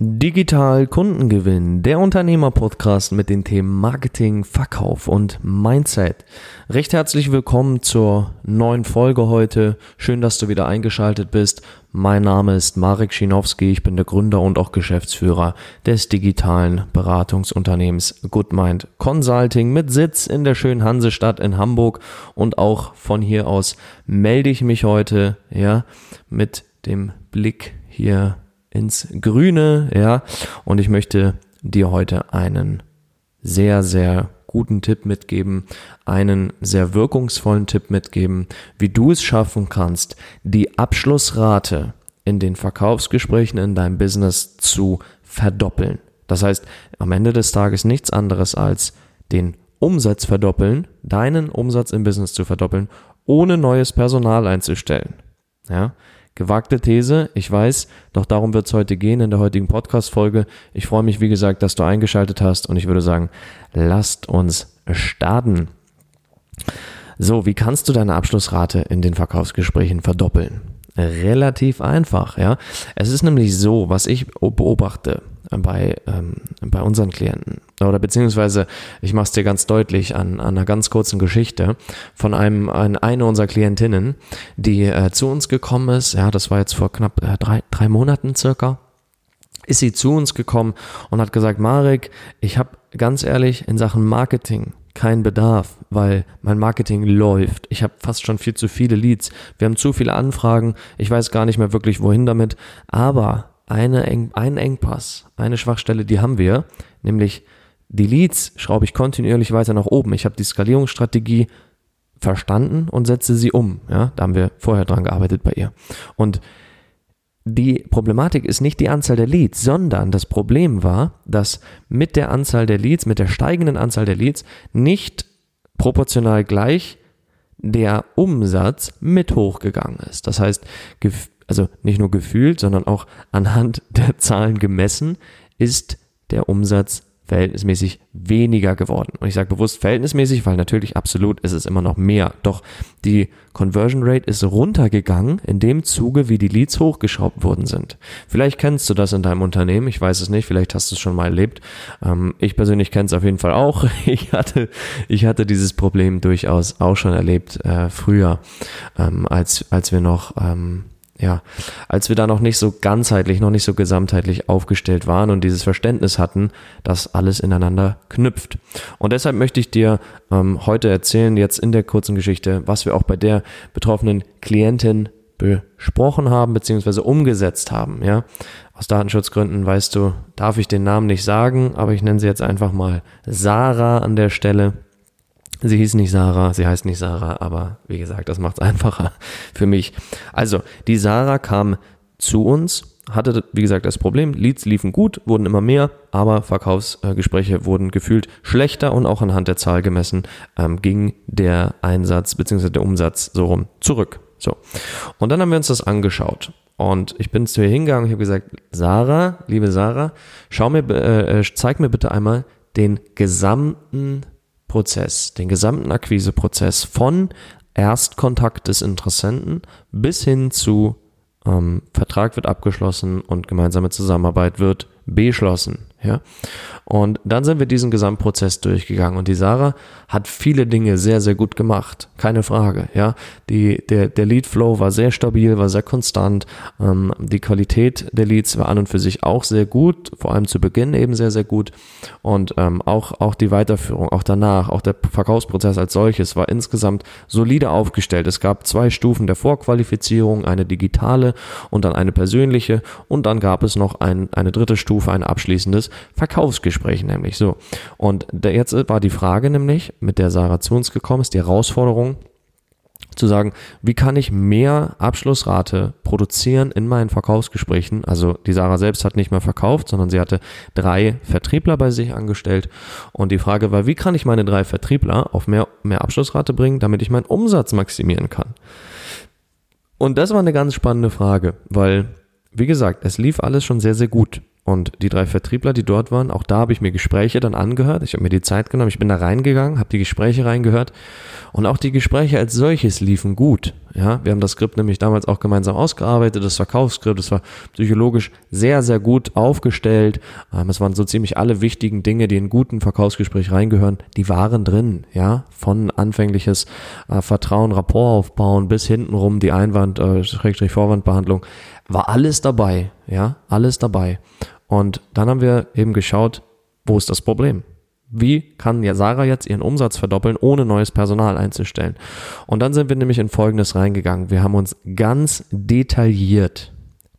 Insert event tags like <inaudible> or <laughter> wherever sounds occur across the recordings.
Digital Kundengewinn, der Unternehmer-Podcast mit den Themen Marketing, Verkauf und Mindset. Recht herzlich willkommen zur neuen Folge heute. Schön, dass du wieder eingeschaltet bist. Mein Name ist Marek Schinowski, ich bin der Gründer und auch Geschäftsführer des digitalen Beratungsunternehmens GoodMind Consulting mit Sitz in der schönen Hansestadt in Hamburg und auch von hier aus melde ich mich heute, ja, mit dem Blick hier ins Grüne, ja. Und ich möchte dir heute einen sehr, sehr guten Tipp mitgeben, einen sehr wirkungsvollen Tipp mitgeben, wie du es schaffen kannst, die Abschlussrate in den Verkaufsgesprächen in deinem Business zu verdoppeln. Das heißt, am Ende des Tages nichts anderes als den Umsatz verdoppeln, deinen Umsatz im Business zu verdoppeln, ohne neues Personal einzustellen. Ja, Gewagte These, ich weiß, doch darum wird es heute gehen in der heutigen Podcast-Folge. Ich freue mich, wie gesagt, dass du eingeschaltet hast und ich würde sagen, lasst uns starten. So, wie kannst du deine Abschlussrate in den Verkaufsgesprächen verdoppeln? Relativ einfach, ja. Es ist nämlich so, was ich beobachte bei, ähm, bei unseren Klienten. Oder beziehungsweise, ich mache es dir ganz deutlich an, an einer ganz kurzen Geschichte von einem, an einer unserer Klientinnen, die äh, zu uns gekommen ist. Ja, das war jetzt vor knapp äh, drei, drei Monaten circa. Ist sie zu uns gekommen und hat gesagt, Marek, ich habe ganz ehrlich in Sachen Marketing keinen Bedarf, weil mein Marketing läuft. Ich habe fast schon viel zu viele Leads. Wir haben zu viele Anfragen. Ich weiß gar nicht mehr wirklich, wohin damit. Aber eine Eng einen Engpass, eine Schwachstelle, die haben wir, nämlich die Leads schraube ich kontinuierlich weiter nach oben. Ich habe die Skalierungsstrategie verstanden und setze sie um. Ja, da haben wir vorher dran gearbeitet bei ihr. Und die Problematik ist nicht die Anzahl der Leads, sondern das Problem war, dass mit der Anzahl der Leads, mit der steigenden Anzahl der Leads nicht proportional gleich der Umsatz mit hochgegangen ist. Das heißt, also nicht nur gefühlt, sondern auch anhand <laughs> der Zahlen gemessen, ist der Umsatz verhältnismäßig weniger geworden. Und ich sage bewusst verhältnismäßig, weil natürlich absolut ist es immer noch mehr. Doch die Conversion Rate ist runtergegangen in dem Zuge, wie die Leads hochgeschraubt worden sind. Vielleicht kennst du das in deinem Unternehmen, ich weiß es nicht, vielleicht hast du es schon mal erlebt. Ähm, ich persönlich kenne es auf jeden Fall auch. <laughs> Ich hatte, ich hatte dieses Problem durchaus auch schon erlebt äh, früher, ähm, als, als wir noch ähm, ja, als wir da noch nicht so ganzheitlich, noch nicht so gesamtheitlich aufgestellt waren und dieses Verständnis hatten, dass alles ineinander knüpft. Und deshalb möchte ich dir ähm, heute erzählen, jetzt in der kurzen Geschichte, was wir auch bei der betroffenen Klientin besprochen haben, beziehungsweise umgesetzt haben, ja. Aus Datenschutzgründen weißt du, darf ich den Namen nicht sagen, aber ich nenne sie jetzt einfach mal Sarah an der Stelle. Sie hieß nicht Sarah, sie heißt nicht Sarah, aber wie gesagt, das macht es <laughs> einfacher für mich. Also, die Sarah kam zu uns, hatte, wie gesagt, das Problem, Leads liefen gut, wurden immer mehr, aber Verkaufsgespräche wurden gefühlt schlechter und auch anhand der Zahl gemessen ähm, ging der Einsatz bzw. der Umsatz so rum zurück. So. Und dann haben wir uns das angeschaut. Und ich bin zu ihr hingegangen und habe gesagt, Sarah, liebe Sarah, schau mir, äh, äh, zeig mir bitte einmal den gesamten Prozess, den gesamten Akquiseprozess von Erstkontakt des Interessenten bis hin zu ähm, Vertrag wird abgeschlossen und gemeinsame Zusammenarbeit wird beschlossen. Ja? Und dann sind wir diesen Gesamtprozess durchgegangen und die Sarah hat viele Dinge sehr, sehr gut gemacht. Keine Frage. Ja? Die, der, der Lead Flow war sehr stabil, war sehr konstant. Ähm, die Qualität der Leads war an und für sich auch sehr gut, vor allem zu Beginn eben sehr, sehr gut. Und ähm, auch, auch die Weiterführung, auch danach, auch der Verkaufsprozess als solches war insgesamt solide aufgestellt. Es gab zwei Stufen der Vorqualifizierung, eine digitale und dann eine persönliche. Und dann gab es noch ein, eine dritte Stufe, ein abschließendes Verkaufsgespräch nämlich so. Und jetzt war die Frage nämlich, mit der Sarah zu uns gekommen ist, die Herausforderung, zu sagen, wie kann ich mehr Abschlussrate produzieren in meinen Verkaufsgesprächen. Also die Sarah selbst hat nicht mehr verkauft, sondern sie hatte drei Vertriebler bei sich angestellt. Und die Frage war, wie kann ich meine drei Vertriebler auf mehr, mehr Abschlussrate bringen, damit ich meinen Umsatz maximieren kann? Und das war eine ganz spannende Frage, weil, wie gesagt, es lief alles schon sehr, sehr gut. Und die drei Vertriebler, die dort waren, auch da habe ich mir Gespräche dann angehört. Ich habe mir die Zeit genommen, ich bin da reingegangen, habe die Gespräche reingehört. Und auch die Gespräche als solches liefen gut. Ja, wir haben das Skript nämlich damals auch gemeinsam ausgearbeitet, das Verkaufsskript, das war psychologisch sehr, sehr gut aufgestellt. Ähm, es waren so ziemlich alle wichtigen Dinge, die in guten Verkaufsgespräch reingehören, die waren drin, ja, von anfängliches äh, Vertrauen, Rapport aufbauen bis hintenrum die Einwand, äh, Vorwandbehandlung, war alles dabei, ja, alles dabei. Und dann haben wir eben geschaut, wo ist das Problem? Wie kann ja Sarah jetzt ihren Umsatz verdoppeln, ohne neues Personal einzustellen? Und dann sind wir nämlich in Folgendes reingegangen. Wir haben uns ganz detailliert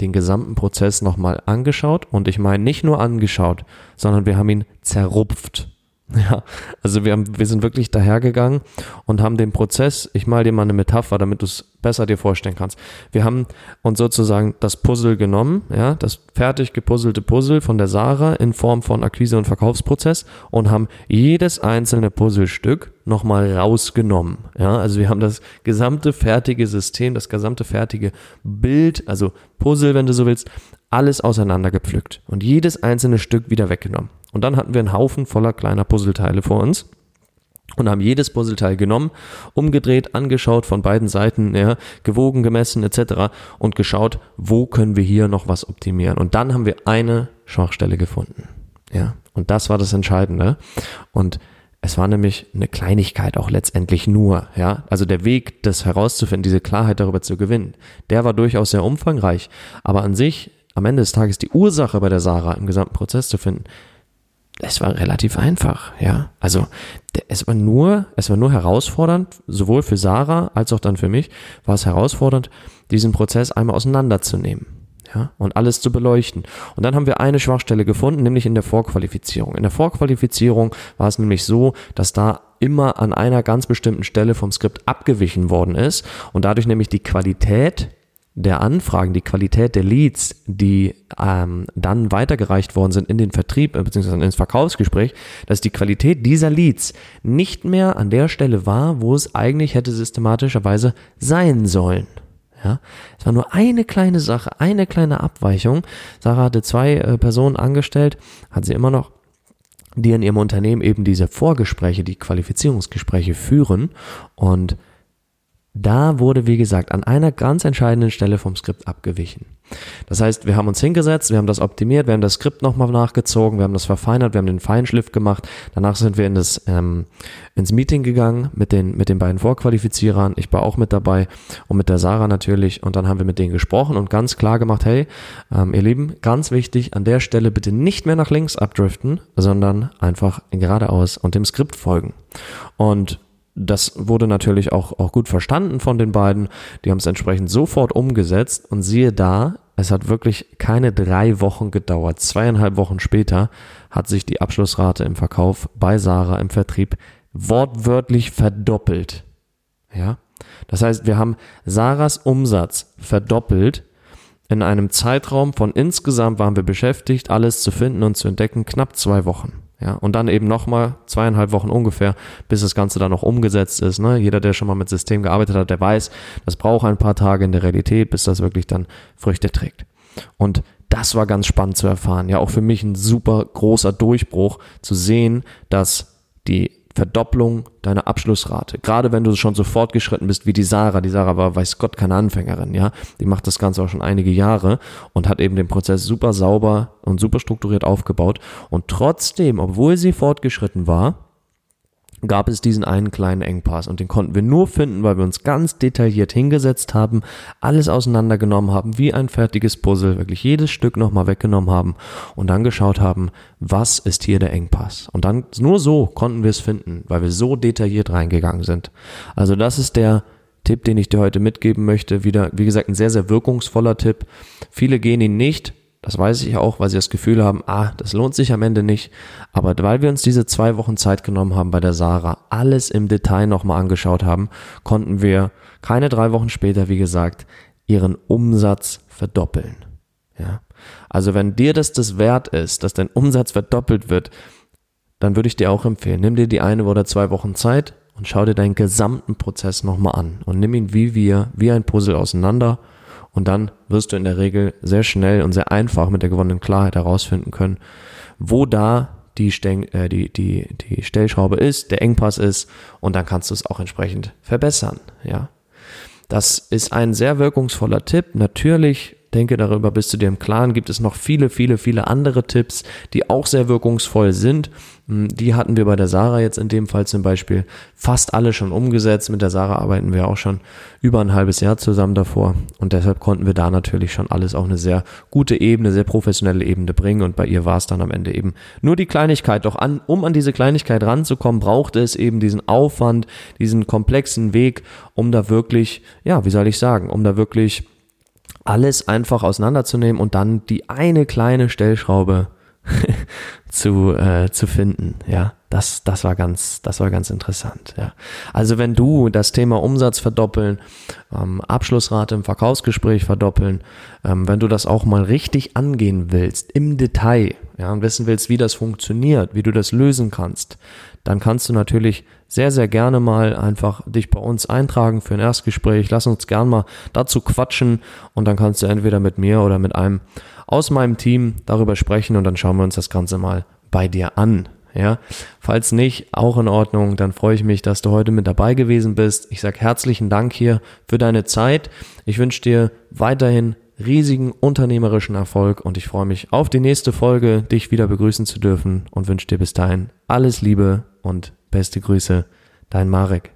den gesamten Prozess nochmal angeschaut und ich meine nicht nur angeschaut, sondern wir haben ihn zerrupft. <laughs> Ja, also wir, haben, wir sind wirklich dahergegangen und haben den Prozess, ich mal dir mal eine Metapher, damit du es besser dir vorstellen kannst. Wir haben uns sozusagen das Puzzle genommen, ja, das fertig gepuzzelte Puzzle von der Sarah in Form von Akquise- und Verkaufsprozess und haben jedes einzelne Puzzlestück nochmal rausgenommen. Ja, also wir haben das gesamte fertige System, das gesamte fertige Bild, also Puzzle, wenn du so willst, alles auseinandergepflückt und jedes einzelne Stück wieder weggenommen. Und dann hatten wir einen Haufen voller kleiner Puzzleteile vor uns und haben jedes Puzzleteil genommen, umgedreht, angeschaut von beiden Seiten, ja, gewogen, gemessen etc. und geschaut, wo können wir hier noch was optimieren. Und dann haben wir eine Schwachstelle gefunden. Ja, und das war das Entscheidende. Und es war nämlich eine Kleinigkeit auch letztendlich nur, ja. Also der Weg, das herauszufinden, diese Klarheit darüber zu gewinnen, der war durchaus sehr umfangreich. Aber an sich, am Ende des Tages, die Ursache bei der Sarah im gesamten Prozess zu finden, es war relativ einfach, ja. Also es war nur, es war nur herausfordernd, sowohl für Sarah als auch dann für mich, war es herausfordernd, diesen Prozess einmal auseinanderzunehmen. Ja, und alles zu beleuchten. Und dann haben wir eine Schwachstelle gefunden, nämlich in der Vorqualifizierung. In der Vorqualifizierung war es nämlich so, dass da immer an einer ganz bestimmten Stelle vom Skript abgewichen worden ist und dadurch nämlich die Qualität der Anfragen, die Qualität der Leads, die ähm, dann weitergereicht worden sind in den Vertrieb äh, bzw. ins Verkaufsgespräch, dass die Qualität dieser Leads nicht mehr an der Stelle war, wo es eigentlich hätte systematischerweise sein sollen. Ja, es war nur eine kleine Sache, eine kleine Abweichung. Sarah hatte zwei äh, Personen angestellt, hat sie immer noch, die in ihrem Unternehmen eben diese Vorgespräche, die Qualifizierungsgespräche führen und da wurde, wie gesagt, an einer ganz entscheidenden Stelle vom Skript abgewichen. Das heißt, wir haben uns hingesetzt, wir haben das optimiert, wir haben das Skript nochmal nachgezogen, wir haben das verfeinert, wir haben den Feinschliff gemacht. Danach sind wir in das, ähm, ins Meeting gegangen mit den, mit den beiden Vorqualifizierern. Ich war auch mit dabei und mit der Sarah natürlich. Und dann haben wir mit denen gesprochen und ganz klar gemacht, hey, ähm, ihr Lieben, ganz wichtig, an der Stelle bitte nicht mehr nach links abdriften, sondern einfach geradeaus und dem Skript folgen. Und das wurde natürlich auch, auch gut verstanden von den beiden. Die haben es entsprechend sofort umgesetzt und siehe da, es hat wirklich keine drei Wochen gedauert. Zweieinhalb Wochen später hat sich die Abschlussrate im Verkauf bei Sarah im Vertrieb wortwörtlich verdoppelt. Ja. Das heißt, wir haben Sarahs Umsatz verdoppelt in einem Zeitraum von insgesamt waren wir beschäftigt, alles zu finden und zu entdecken, knapp zwei Wochen. Ja, und dann eben nochmal zweieinhalb Wochen ungefähr, bis das Ganze dann noch umgesetzt ist. Ne? Jeder, der schon mal mit System gearbeitet hat, der weiß, das braucht ein paar Tage in der Realität, bis das wirklich dann Früchte trägt. Und das war ganz spannend zu erfahren. Ja, auch für mich ein super großer Durchbruch zu sehen, dass die Verdopplung deiner Abschlussrate. Gerade wenn du schon so fortgeschritten bist wie die Sarah. Die Sarah war, weiß Gott, keine Anfängerin, ja. Die macht das Ganze auch schon einige Jahre und hat eben den Prozess super sauber und super strukturiert aufgebaut. Und trotzdem, obwohl sie fortgeschritten war, gab es diesen einen kleinen Engpass und den konnten wir nur finden, weil wir uns ganz detailliert hingesetzt haben, alles auseinandergenommen haben, wie ein fertiges Puzzle, wirklich jedes Stück nochmal weggenommen haben und dann geschaut haben, was ist hier der Engpass. Und dann nur so konnten wir es finden, weil wir so detailliert reingegangen sind. Also das ist der Tipp, den ich dir heute mitgeben möchte. Wieder, wie gesagt, ein sehr, sehr wirkungsvoller Tipp. Viele gehen ihn nicht, das weiß ich auch, weil sie das Gefühl haben, ah, das lohnt sich am Ende nicht. Aber weil wir uns diese zwei Wochen Zeit genommen haben bei der Sarah, alles im Detail nochmal angeschaut haben, konnten wir keine drei Wochen später, wie gesagt, ihren Umsatz verdoppeln. Ja. Also wenn dir das das wert ist, dass dein Umsatz verdoppelt wird, dann würde ich dir auch empfehlen, nimm dir die eine oder zwei Wochen Zeit und schau dir deinen gesamten Prozess nochmal an und nimm ihn wie wir, wie ein Puzzle auseinander und dann wirst du in der Regel sehr schnell und sehr einfach mit der gewonnenen Klarheit herausfinden können, wo da die, Sten äh, die, die, die Stellschraube ist, der Engpass ist und dann kannst du es auch entsprechend verbessern. Ja. Das ist ein sehr wirkungsvoller Tipp. Natürlich denke, darüber bist du dir im Klaren, gibt es noch viele, viele, viele andere Tipps, die auch sehr wirkungsvoll sind. Hm, die hatten wir bei der Sarah jetzt in dem Fall zum Beispiel fast alle schon umgesetzt. Mit der Sarah arbeiten wir auch schon über ein halbes Jahr zusammen davor und deshalb konnten wir da natürlich schon alles auf eine sehr gute Ebene, sehr professionelle Ebene bringen und bei ihr war es dann am Ende eben nur die Kleinigkeit. Doch an, um an diese Kleinigkeit ranzukommen, brauchte es eben diesen Aufwand, diesen komplexen Weg, um da wirklich, ja, wie soll ich sagen, um da wirklich alles einfach auseinanderzunehmen und dann die eine kleine Stellschraube <laughs> zu, äh, zu finden. Ja, das, das war ganz, das war ganz interessant. Ja, also wenn du das Thema Umsatz verdoppeln, ähm, Abschlussrate im Verkaufsgespräch verdoppeln, ähm, wenn du das auch mal richtig angehen willst, im Detail, ja, und wissen willst, wie das funktioniert, wie du das lösen kannst, dann kannst du natürlich sehr, sehr gerne mal einfach dich bei uns eintragen für ein Erstgespräch. Lass uns gern mal dazu quatschen und dann kannst du entweder mit mir oder mit einem aus meinem Team darüber sprechen und dann schauen wir uns das Ganze mal bei dir an. Ja, falls nicht, auch in Ordnung, dann freue ich mich, dass du heute mit dabei gewesen bist. Ich sage herzlichen Dank hier für deine Zeit. Ich wünsche dir weiterhin riesigen unternehmerischen Erfolg und ich freue mich auf die nächste Folge, dich wieder begrüßen zu dürfen und wünsche dir bis dahin alles Liebe und beste Grüße, dein Marek.